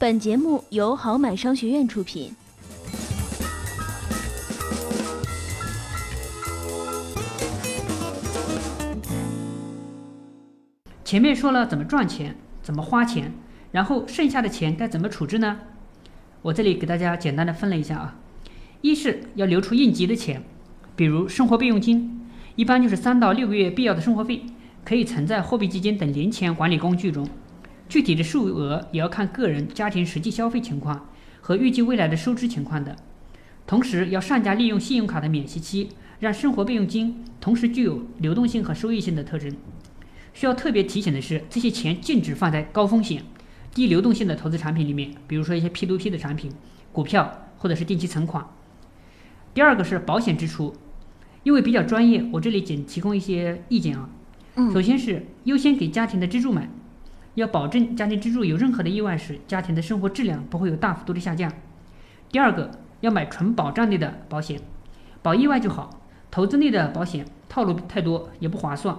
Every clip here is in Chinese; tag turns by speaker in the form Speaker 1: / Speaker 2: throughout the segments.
Speaker 1: 本节目由好买商学院出品。
Speaker 2: 前面说了怎么赚钱，怎么花钱，然后剩下的钱该怎么处置呢？我这里给大家简单的分了一下啊，一是要留出应急的钱，比如生活备用金，一般就是三到六个月必要的生活费，可以存在货币基金等零钱管理工具中。具体的数额也要看个人家庭实际消费情况和预计未来的收支情况的。同时，要善加利用信用卡的免息期，让生活备用金同时具有流动性和收益性的特征。需要特别提醒的是，这些钱禁止放在高风险、低流动性的投资产品里面，比如说一些 P2P 的产品、股票或者是定期存款。第二个是保险支出，因为比较专业，我这里仅提供一些意见啊。首先是优先给家庭的支柱买。要保证家庭支柱有任何的意外时，家庭的生活质量不会有大幅度的下降。第二个，要买纯保障类的保险，保意外就好。投资类的保险套路太多也不划算。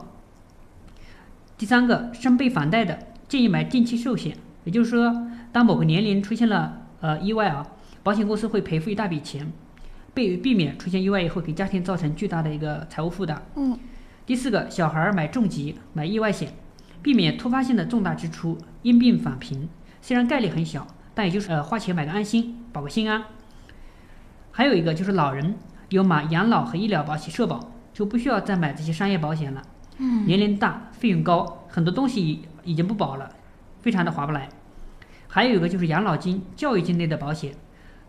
Speaker 2: 第三个，生备房贷的建议买定期寿险，也就是说，当某个年龄出现了呃意外啊，保险公司会赔付一大笔钱，避避免出现意外以后给家庭造成巨大的一个财务负担。
Speaker 1: 嗯。
Speaker 2: 第四个，小孩买重疾买意外险。避免突发性的重大支出，因病返贫，虽然概率很小，但也就是呃花钱买个安心，保个心安。还有一个就是老人有买养老和医疗保险社保，就不需要再买这些商业保险了。
Speaker 1: 嗯，
Speaker 2: 年龄大，费用高，很多东西已经不保了，非常的划不来。还有一个就是养老金、教育金类的保险，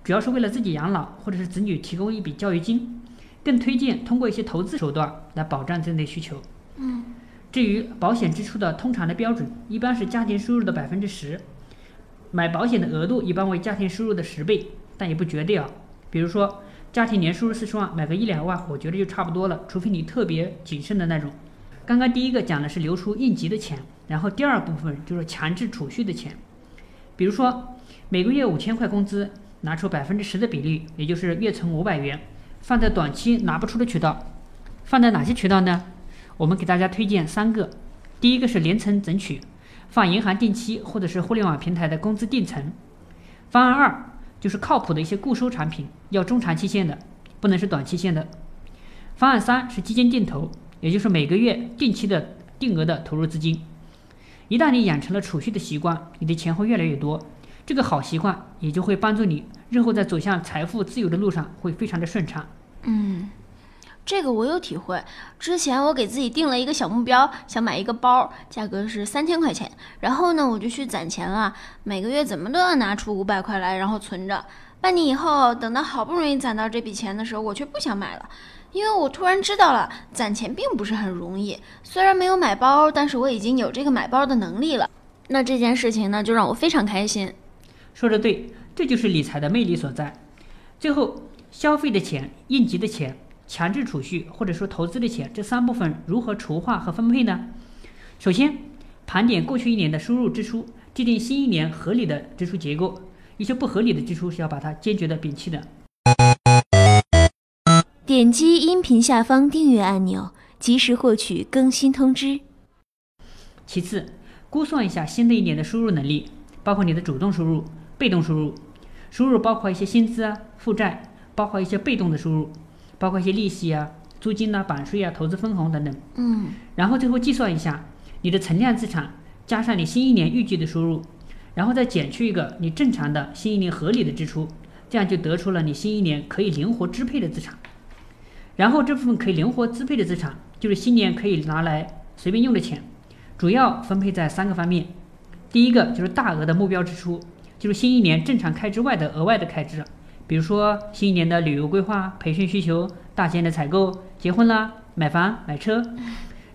Speaker 2: 主要是为了自己养老或者是子女提供一笔教育金，更推荐通过一些投资手段来保障这类需求。
Speaker 1: 嗯。
Speaker 2: 至于保险支出的通常的标准，一般是家庭收入的百分之十。买保险的额度一般为家庭收入的十倍，但也不绝对啊。比如说，家庭年收入四十万，买个一两万，我觉得就差不多了，除非你特别谨慎的那种。刚刚第一个讲的是留出应急的钱，然后第二部分就是强制储蓄的钱。比如说，每个月五千块工资，拿出百分之十的比例，也就是月存五百元，放在短期拿不出的渠道，放在哪些渠道呢？我们给大家推荐三个，第一个是零存整取，放银行定期或者是互联网平台的工资定存。方案二就是靠谱的一些固收产品，要中长期限的，不能是短期限的。方案三是基金定投，也就是每个月定期的定额的投入资金。一旦你养成了储蓄的习惯，你的钱会越来越多，这个好习惯也就会帮助你日后在走向财富自由的路上会非常的顺畅。
Speaker 1: 嗯。这个我有体会。之前我给自己定了一个小目标，想买一个包，价格是三千块钱。然后呢，我就去攒钱了，每个月怎么都要拿出五百块来，然后存着。半年以后，等到好不容易攒到这笔钱的时候，我却不想买了，因为我突然知道了，攒钱并不是很容易。虽然没有买包，但是我已经有这个买包的能力了。那这件事情呢，就让我非常开心。
Speaker 2: 说的对，这就是理财的魅力所在。最后，消费的钱，应急的钱。强制储蓄或者说投资的钱，这三部分如何筹划和分配呢？首先，盘点过去一年的收入支出，制定新一年合理的支出结构。一些不合理的支出是要把它坚决的摒弃的。
Speaker 1: 点击音频下方订阅按钮，及时获取更新通知。
Speaker 2: 其次，估算一下新的一年的收入能力，包括你的主动收入、被动收入。收入包括一些薪资啊、负债，包括一些被动的收入。包括一些利息啊、租金呐、版税啊、投资分红等等。
Speaker 1: 嗯，
Speaker 2: 然后最后计算一下你的存量资产加上你新一年预计的收入，然后再减去一个你正常的新一年合理的支出，这样就得出了你新一年可以灵活支配的资产。然后这部分可以灵活支配的资产，就是新年可以拿来随便用的钱，主要分配在三个方面。第一个就是大额的目标支出，就是新一年正常开支外的额外的开支。比如说新一年的旅游规划、培训需求、大件的采购、结婚啦、买房、买车。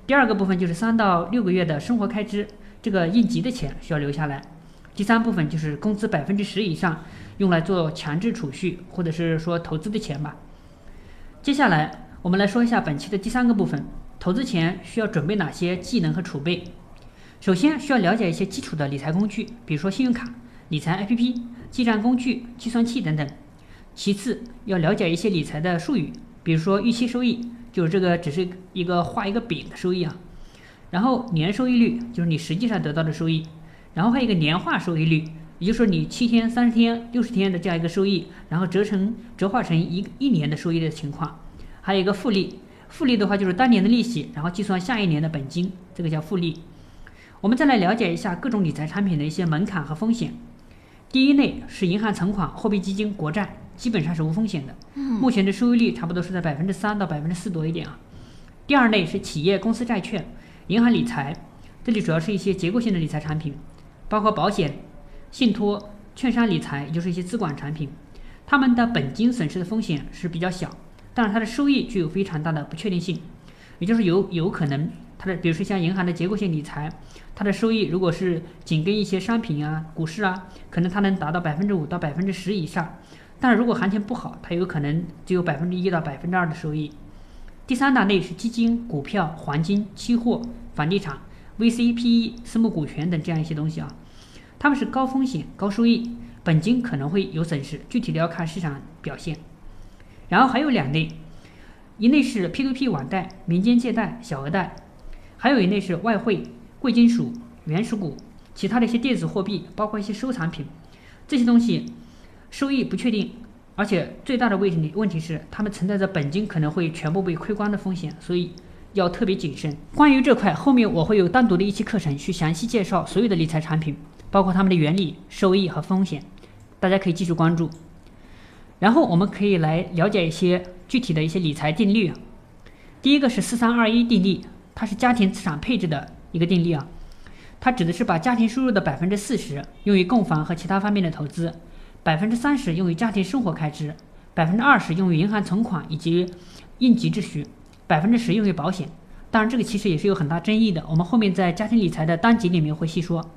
Speaker 2: 第二个部分就是三到六个月的生活开支，这个应急的钱需要留下来。第三部分就是工资百分之十以上用来做强制储蓄或者是说投资的钱吧。接下来我们来说一下本期的第三个部分：投资前需要准备哪些技能和储备？首先需要了解一些基础的理财工具，比如说信用卡、理财 APP、记账工具、计算器等等。其次，要了解一些理财的术语，比如说预期收益，就是这个只是一个画一个饼的收益啊。然后年收益率就是你实际上得到的收益，然后还有一个年化收益率，也就是说你七天、三十天、六十天的这样一个收益，然后折成折化成一一年的收益的情况。还有一个复利，复利的话就是当年的利息，然后计算下一年的本金，这个叫复利。我们再来了解一下各种理财产品的一些门槛和风险。第一类是银行存款、货币基金、国债，基本上是无风险的，目前的收益率差不多是在百分之三到百分之四多一点啊。第二类是企业公司债券、银行理财，这里主要是一些结构性的理财产品，包括保险、信托、券商理财，也就是一些资管产品，它们的本金损失的风险是比较小，但是它的收益具有非常大的不确定性，也就是有有可能它的，比如说像银行的结构性理财。它的收益如果是紧跟一些商品啊、股市啊，可能它能达到百分之五到百分之十以上。但是如果行情不好，它有可能只有百分之一到百分之二的收益。第三大类是基金、股票、黄金、期货、房地产、VC、PE、私募股权等这样一些东西啊，它们是高风险高收益，本金可能会有损失，具体的要看市场表现。然后还有两类，一类是 P2P 网贷、民间借贷、小额贷，还有一类是外汇。贵金属、原始股、其他的一些电子货币，包括一些收藏品，这些东西收益不确定，而且最大的问题问题是，他们存在着本金可能会全部被亏光的风险，所以要特别谨慎。关于这块，后面我会有单独的一期课程去详细介绍所有的理财产品，包括它们的原理、收益和风险，大家可以继续关注。然后我们可以来了解一些具体的一些理财定律。第一个是四三二一定律，它是家庭资产配置的。一个定律啊，它指的是把家庭收入的百分之四十用于购房和其他方面的投资，百分之三十用于家庭生活开支，百分之二十用于银行存款以及应急之需，百分之十用于保险。当然，这个其实也是有很大争议的，我们后面在家庭理财的单集里面会细说。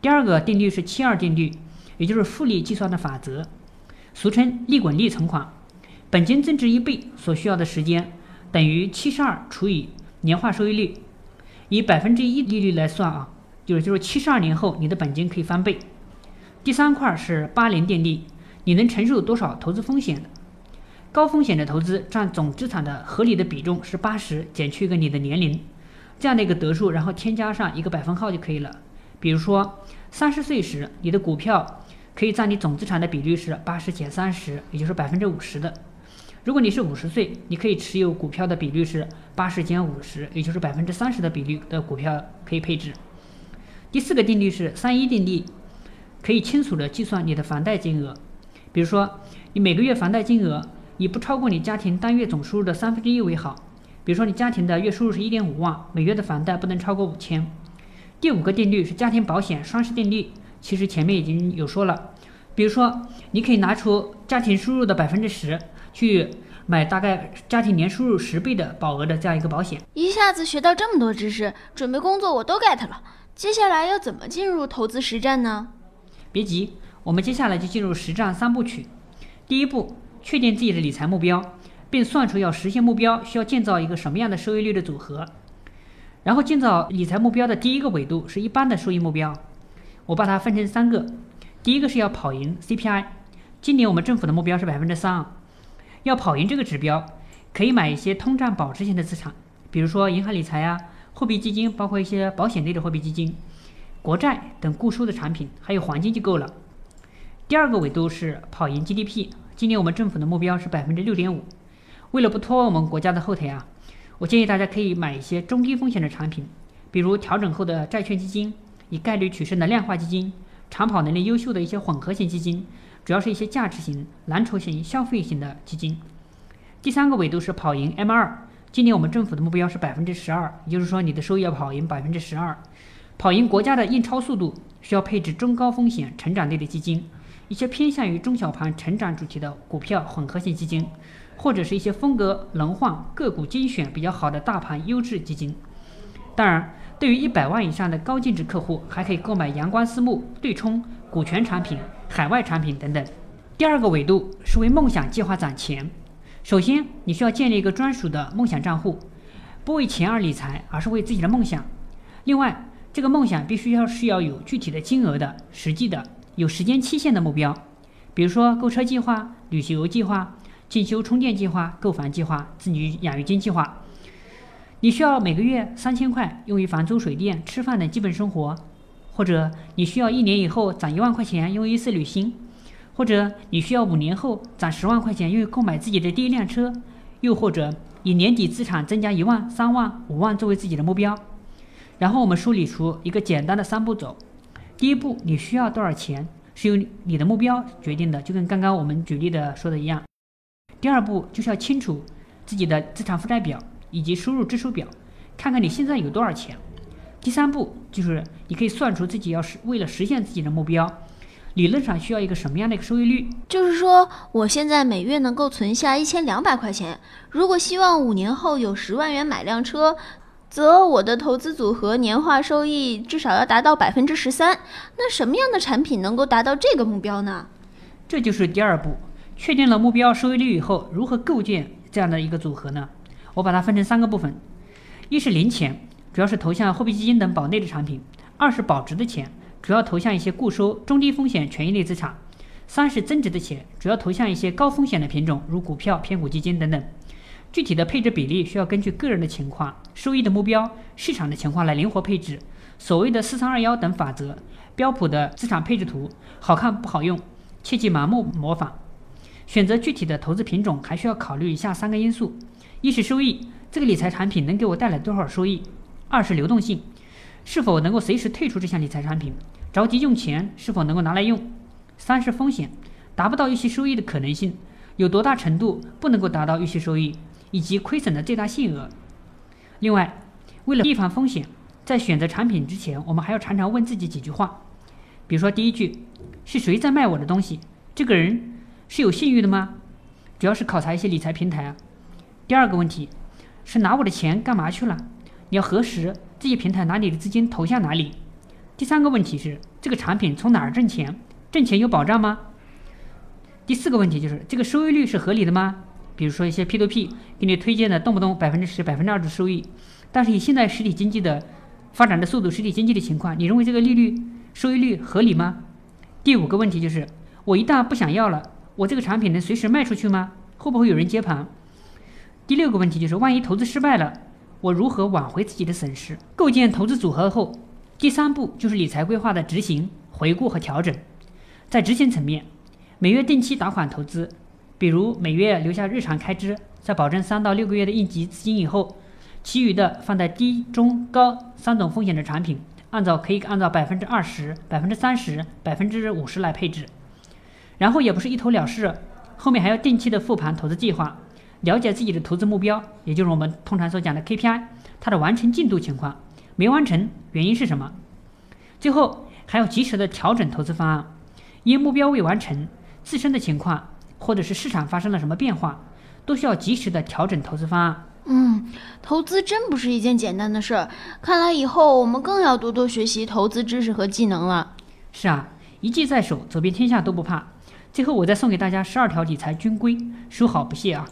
Speaker 2: 第二个定律是七二定律，也就是复利计算的法则，俗称利滚利存款，本金增值一倍所需要的时间等于七十二除以年化收益率。以百分之一利率来算啊，就是就是七十二年后你的本金可以翻倍。第三块是八零定律，你能承受多少投资风险？高风险的投资占总资产的合理的比重是八十减去一个你的年龄，这样的一个得数，然后添加上一个百分号就可以了。比如说三十岁时，你的股票可以占你总资产的比率是八十减三十，也就是百分之五十的。如果你是五十岁，你可以持有股票的比率是八十减五十，也就是百分之三十的比率的股票可以配置。第四个定律是三一定律，可以清楚的计算你的房贷金额。比如说，你每个月房贷金额以不超过你家庭单月总收入的三分之一为好。比如说，你家庭的月收入是一点五万，每月的房贷不能超过五千。第五个定律是家庭保险双十定律，其实前面已经有说了。比如说，你可以拿出家庭收入的百分之十。去买大概家庭年收入十倍的保额的这样一个保险，
Speaker 1: 一下子学到这么多知识，准备工作我都 get 了。接下来要怎么进入投资实战呢？
Speaker 2: 别急，我们接下来就进入实战三部曲。第一步，确定自己的理财目标，并算出要实现目标需要建造一个什么样的收益率的组合。然后建造理财目标的第一个维度是一般的收益目标，我把它分成三个。第一个是要跑赢 CPI，今年我们政府的目标是百分之三。要跑赢这个指标，可以买一些通胀保值型的资产，比如说银行理财呀、货币基金，包括一些保险类的货币基金、国债等固收的产品，还有黄金就够了。第二个维度是跑赢 GDP，今年我们政府的目标是百分之六点五。为了不拖我们国家的后腿啊，我建议大家可以买一些中低风险的产品，比如调整后的债券基金、以概率取胜的量化基金、长跑能力优秀的一些混合型基金。主要是一些价值型、蓝筹型、消费型的基金。第三个维度是跑赢 M 二。今年我们政府的目标是百分之十二，也就是说你的收益要跑赢百分之十二，跑赢国家的印钞速度，需要配置中高风险成长类的基金，一些偏向于中小盘成长主题的股票混合型基金，或者是一些风格轮换、个股精选比较好的大盘优质基金。当然，对于一百万以上的高净值客户，还可以购买阳光私募、对冲、股权产品。海外产品等等。第二个维度是为梦想计划攒钱。首先，你需要建立一个专属的梦想账户，不为钱而理财，而是为自己的梦想。另外，这个梦想必须要是要有具体的金额的、实际的、有时间期限的目标。比如说购车计划、旅行游计划、进修充电计划、购房计划、子女养育金计划。你需要每个月三千块用于房租、水电、吃饭等基本生活。或者你需要一年以后攒一万块钱用于一次旅行，或者你需要五年后攒十万块钱用于购买自己的第一辆车，又或者以年底资产增加一万、三万、五万作为自己的目标。然后我们梳理出一个简单的三步走。第一步，你需要多少钱，是由你的目标决定的，就跟刚刚我们举例的说的一样。第二步就是要清楚自己的资产负债表以及收入支出表，看看你现在有多少钱。第三步就是你可以算出自己要是为了实现自己的目标，理论上需要一个什么样的一个收益率。
Speaker 1: 就是说，我现在每月能够存下一千两百块钱，如果希望五年后有十万元买辆车。则我的投资组合年化收益至少要达到百分之十三。那什么样的产品能够达到这个目标呢？
Speaker 2: 这就是第二步，确定了目标收益率以后，如何构建这样的一个组合呢？我把它分成三个部分：一是零钱，主要是投向货币基金等保内的产品；二是保值的钱，主要投向一些固收、中低风险权益类资产；三是增值的钱，主要投向一些高风险的品种，如股票、偏股基金等等。具体的配置比例需要根据个人的情况、收益的目标、市场的情况来灵活配置。所谓的四三二幺等法则，标普的资产配置图，好看不好用，切忌盲目模仿。选择具体的投资品种，还需要考虑以下三个因素：一是收益，这个理财产品能给我带来多少收益；二是流动性，是否能够随时退出这项理财产品，着急用钱是否能够拿来用；三是风险，达不到预期收益的可能性，有多大程度不能够达到预期收益。以及亏损的最大限额。另外，为了预防风险，在选择产品之前，我们还要常常问自己几句话。比如说，第一句是谁在卖我的东西？这个人是有信誉的吗？主要是考察一些理财平台啊。第二个问题是拿我的钱干嘛去了？你要核实这些平台拿你的资金投向哪里。第三个问题是这个产品从哪儿挣钱？挣钱有保障吗？第四个问题就是这个收益率是合理的吗？比如说一些 P2P 给你推荐的动不动百分之十、百分之二的收益，但是以现在实体经济的发展的速度、实体经济的情况，你认为这个利率收益率合理吗？第五个问题就是，我一旦不想要了，我这个产品能随时卖出去吗？会不会有人接盘？第六个问题就是，万一投资失败了，我如何挽回自己的损失？构建投资组合后，第三步就是理财规划的执行、回顾和调整。在执行层面，每月定期打款投资。比如每月留下日常开支，在保证三到六个月的应急资金以后，其余的放在低、中、高三种风险的产品，按照可以按照百分之二十、百分之三十、百分之五十来配置。然后也不是一头了事，后面还要定期的复盘投资计划，了解自己的投资目标，也就是我们通常所讲的 KPI，它的完成进度情况，没完成原因是什么？最后还要及时的调整投资方案，因目标未完成，自身的情况。或者是市场发生了什么变化，都需要及时的调整投资方案。
Speaker 1: 嗯，投资真不是一件简单的事儿。看来以后我们更要多多学习投资知识和技能了。
Speaker 2: 是啊，一技在手，走遍天下都不怕。最后，我再送给大家十二条理财军规，收好不谢啊。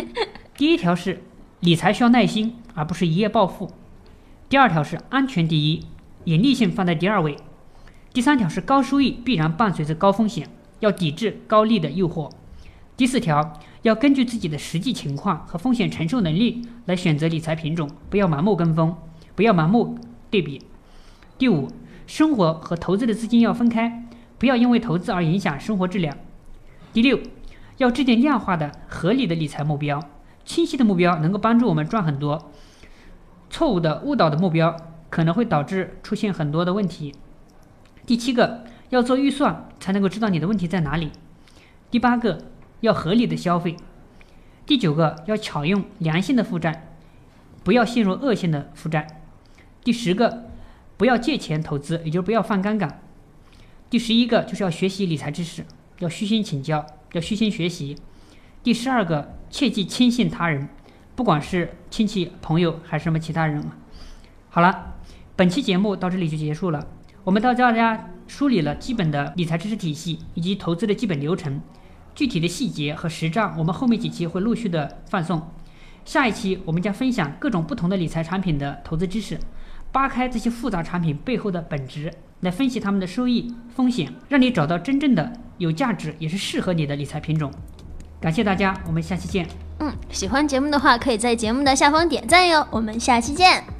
Speaker 2: 第一条是理财需要耐心，而不是一夜暴富。第二条是安全第一，隐匿性放在第二位。第三条是高收益必然伴随着高风险，要抵制高利的诱惑。第四条，要根据自己的实际情况和风险承受能力来选择理财品种，不要盲目跟风，不要盲目对比。第五，生活和投资的资金要分开，不要因为投资而影响生活质量。第六，要制定量化的、合理的理财目标，清晰的目标能够帮助我们赚很多，错误的、误导的目标可能会导致出现很多的问题。第七个，要做预算才能够知道你的问题在哪里。第八个。要合理的消费。第九个要巧用良性的负债，不要陷入恶性的负债。第十个不要借钱投资，也就是不要放杠杆。第十一个就是要学习理财知识，要虚心请教，要虚心学习。第十二个切忌轻信他人，不管是亲戚朋友还是什么其他人。好了，本期节目到这里就结束了。我们到大家梳理了基本的理财知识体系以及投资的基本流程。具体的细节和实战，我们后面几期会陆续的放送。下一期我们将分享各种不同的理财产品的投资知识，扒开这些复杂产品背后的本质，来分析他们的收益、风险，让你找到真正的有价值也是适合你的理财品种。感谢大家，我们下期见。
Speaker 1: 嗯，喜欢节目的话，可以在节目的下方点赞哟。我们下期见。